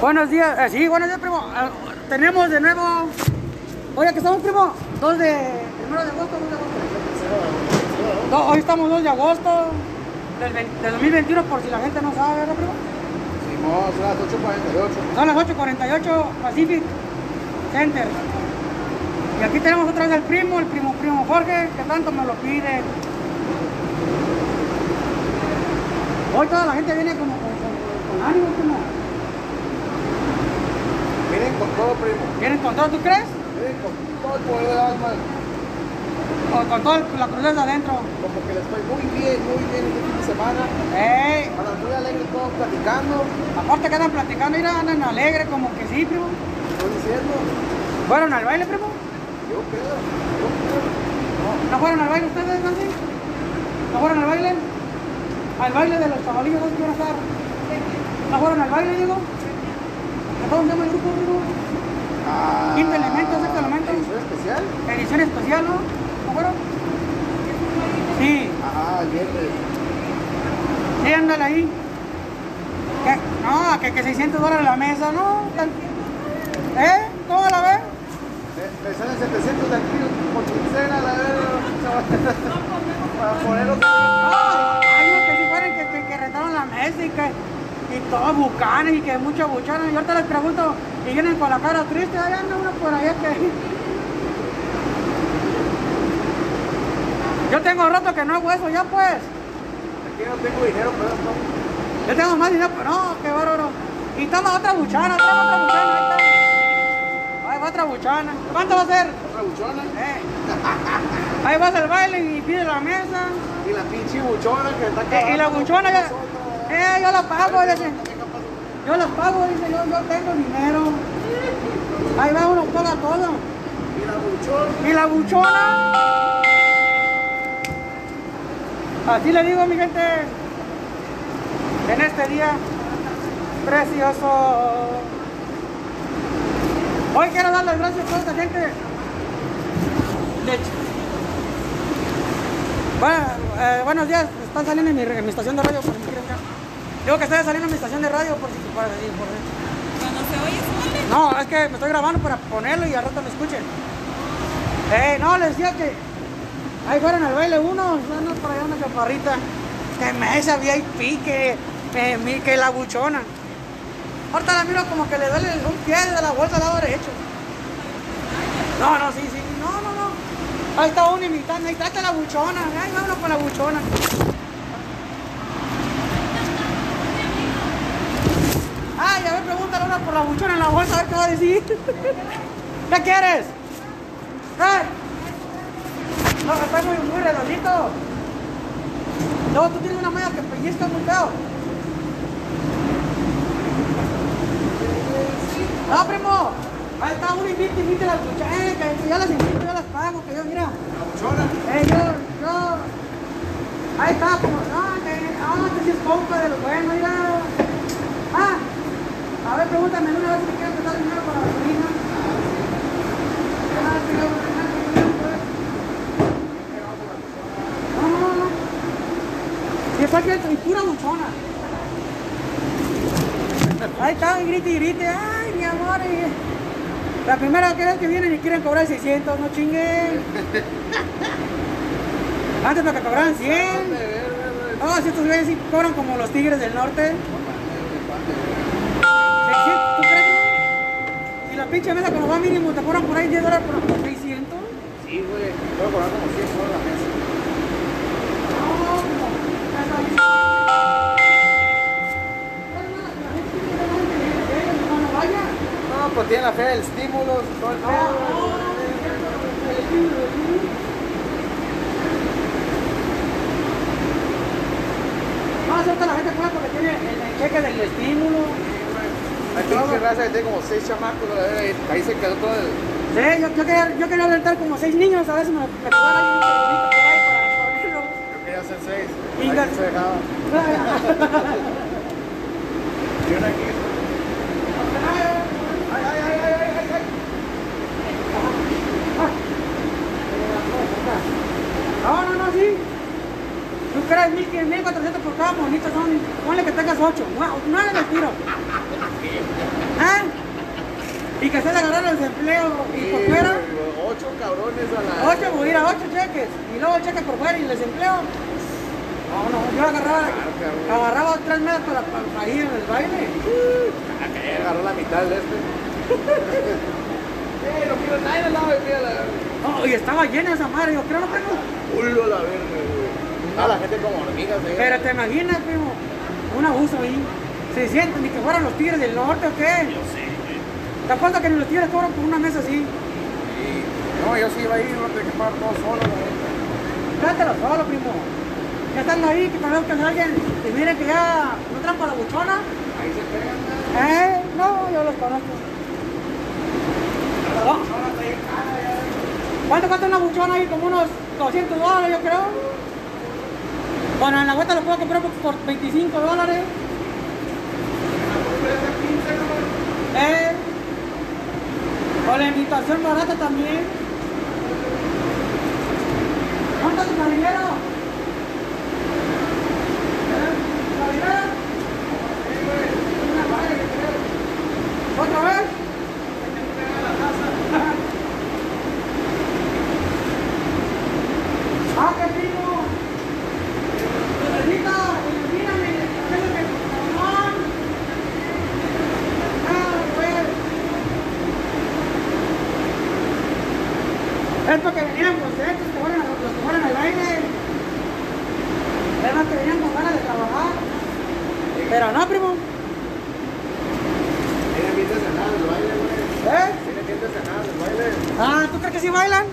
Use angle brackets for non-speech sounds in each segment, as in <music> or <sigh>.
Buenos días, eh, sí, buenos días, primo. Ah, tenemos de nuevo. Oye, que estamos, primo. 2 de. Primero de agosto, 2 de agosto. No, hoy estamos 2 de agosto del, 20 del 2021, por si la gente no sabe, ¿verdad, primo? Simón, son las 8.48. Son las 8:48 Pacific Center. Y aquí tenemos otra vez al primo, el primo primo Jorge, que tanto me lo pide. Hoy toda la gente viene como con, con- con ánimo, primo. Miren con todo, primo. Vienen con todo, ¿tú crees? Miren con todo el poder del alma. O con toda la crudeza adentro. Como que les fue muy bien, muy bien este fin de semana. ¡Ey! Andan muy alegres todos platicando. Aparte que andan platicando, mira, andan alegres, como que sí, primo. Estoy diciendo, ¿Fueron al baile, primo? yo creo, yo creo. ¿No fueron al baile ustedes, Nancy? ¿No fueron al baile? Al baile de los chavalillos, ¿dónde iban a estar? ¿No fueron al baile, digo? ¿Cómo se llama el grupo, digo? Ah, Quinto elemento, sexto elemento. ¿Edición especial? Edición especial, ¿no? ¿No fueron? Sí, Ajá, el viernes. sí, ándale ahí. ¿Qué? No, que, que 600 dólares la mesa, ¿no? ¿Eh? ¿Cómo la ves? Me, salen 700 de aquí por quincena, la verdad. <laughs> Para ponerlo. Ah, hay unos que si fueran que, que, que rentaron la mesa y que y todos bucanes y que muchos buchanes. Yo ahorita les pregunto y vienen con la cara triste, ahí anda uno por allá que. Yo tengo rato que no hago eso ya pues. Aquí no tengo dinero, pero esto. Yo tengo más dinero, pero no, qué bárbaro. Y toma otra buchana, toma otra buchana, ahí está. Ahí va otra buchana. ¿Cuánto va a ser? Otra buchona. Eh. Ahí vas al baile y pide la mesa. Y la pinche buchona que está Eh, y la buchona ya. Eh, yo la pago, dice. Yo las pago, dice yo, yo tengo dinero. Ahí va uno, paga todo. Y la buchona. Y la buchona. Así le digo, mi gente. En este día precioso. Hoy quiero dar las gracias a toda esta gente. De hecho. Bueno, eh, buenos días, están saliendo en mi, en mi estación de radio por si quieren ver. Digo que estoy saliendo en mi estación de radio por si por, por, Cuando se oye suave. no, es que me estoy grabando para ponerlo y al rato me escuchen. Eh, no, les decía que ahí fueron al baile unos, no, por allá una chaparrita. Que mesa VIP, que, mi- que la buchona. Ahorita la miro como que le duele un pie de la vuelta al lado derecho. No, no, sí, sí, no, no, no. Ahí está uno imitando, ahí está la buchona, ahí vámonos con la buchona. Ay, a ver, pregúntale ahora por la buchona en la bolsa, a ver qué va a decir. <laughs> ¿Qué quieres? ¿Eh? No, está muy, muy redondito. No, tú tienes una malla que pellizca muy feo. No, primo. Ahí está uno invite, invite las buchonas. Eh, que, yo las invito, yo las pago, que yo, mira. La buchona. Eh, yo, yo. Ahí está, como, no, que, no, que si es compa de lo bueno, mira. Ah, a ver, pregúntame una vez si me quieren prestar dinero para la gasolina. Ah, ah. No, no, no, no. Y está aquí, y pura buchona. Ahí está, y grite y grite, ay, mi amor. y- La primera vez que vienen y quieren cobrar 600, no chinguen. Antes para que cobraran 100. De ver, ver, ver. No, si estos güeyes sí cobran como los tigres del norte. Pinche mesa cuando va mínimo te cobran por ahí 10 dólares por 600. Sí, güey. Voy a cobrar como 100 soles la mesa. No, pues tiene la fe del estímulo, todo el. No, la gente porque tiene el cheque del estímulo. Pinche raza que tiene como 6 chamacos, y ahí se quedó todo el... Sí, yo, yo, quería, yo quería como 6 niños, a ver si me, me un teléfono por ahí para ponerlo. Yo quería hacer 6. Inga. Ahí se dejaba. <laughs> Y una aquí. Ay, ay, ay, ay, ay, ay, ay. No, no, no, sí. Tú crees 1500, 1400 por cada monito, son, ponle que tengas 8, 9 de tiro. ¿Ah? Y que se le agarraron el desempleo y por fuera. Ocho cabrones a la. Ocho, voy a ir a ocho cheques. Y luego cheques por fuera y el desempleo. No, no, yo agarraba, agarraba tres meses para, para, ir en el baile. Ah, que ya agarró la mitad del este. <laughs> Eh, no quiero nadie al lado de a la No, y estaba llena esa madre, yo creo no culo a la verga, güey. Ah, la gente como hormigas, eh. Pero te imaginas, primo, un abuso ahí. Se sienten ni que fueran los tigres del norte o qué. Yo sé, güey. ¿Te acuerdas que ni los tigres cobran por una mesa así? Sí. No, yo sí iba a ir, no tenía que pagar todo solo, la neta. Solo, primo. Ya están ahí, que tal vez que alguien y miren que ya no trampa la buchona. Ahí se pegan, ¿no? Eh, no, yo los conozco. Ya. ¿Cuánto cuesta una buchona ahí? Como unos 200 dólares, yo creo. Bueno, en la vuelta lo puedo comprar por 25 dólares. Eh. O la invitación barata también. ¿Cuánto es tu caballero? ¿Eh? ¿Caballero? Una madre que creo. ¿Otra vez? ¡Ah, qué primo! ¡Necesita! ¡Ilumíname! ¿Qué es lo que cabrón! ¡Ah, pues! Es porque venían contentos, que fueron los que fueron al baile. Es más que venían con ganas de trabajar. Pero no, primo. Tiene bien desenado el baile, güey. ¿Eh? Tiene bien desenado el baile. Ah, ¿tú crees que sí bailan?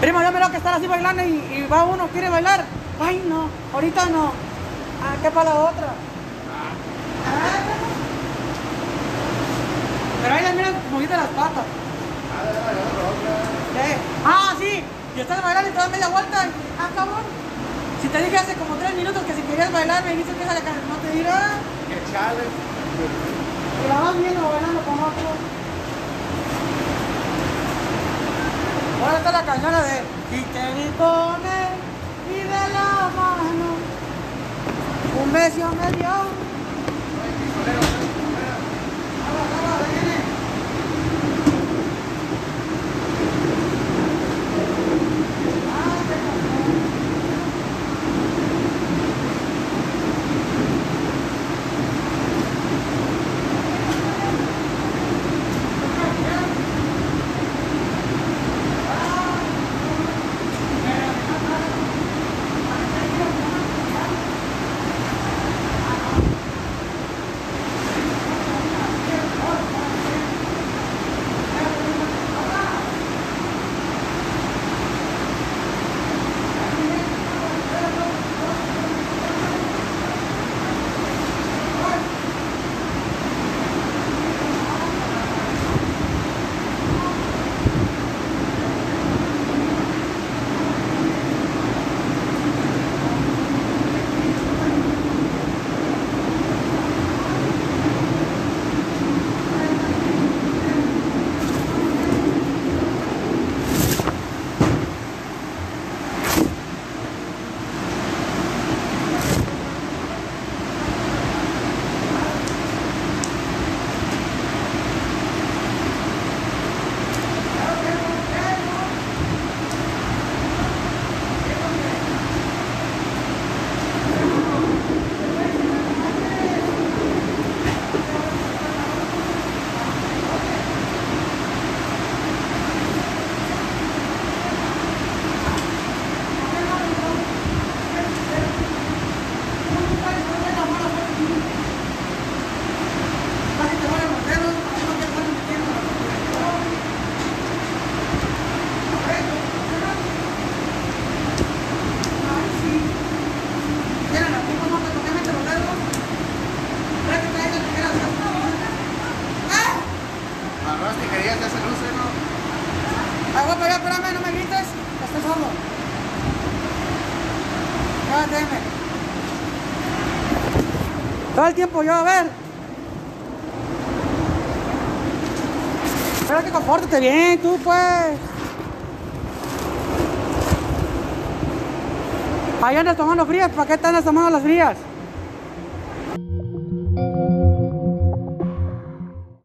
Primo, yo miro que están así bailando y, y va uno, quiere bailar. Ay, no, ahorita no. Ah, ¿qué para la otra? Ah. Pero ahí le miran moviendo las patas. ¿Qué? Ah, sí. Y estás bailando y te das media vuelta. Ah, cabrón. Si te dije hace como tres minutos que si querías bailar me dijiste que esa cara, no te dirá. Que chale. Y la vas viendo bailando con otro. Ahora está la canción de Y te con él y de la mano un beso me dio. Todo el tiempo yo, a ver. Espera que compórtate bien, tú pues. Ahí andas tomando frías, ¿para qué andas tomando las frías?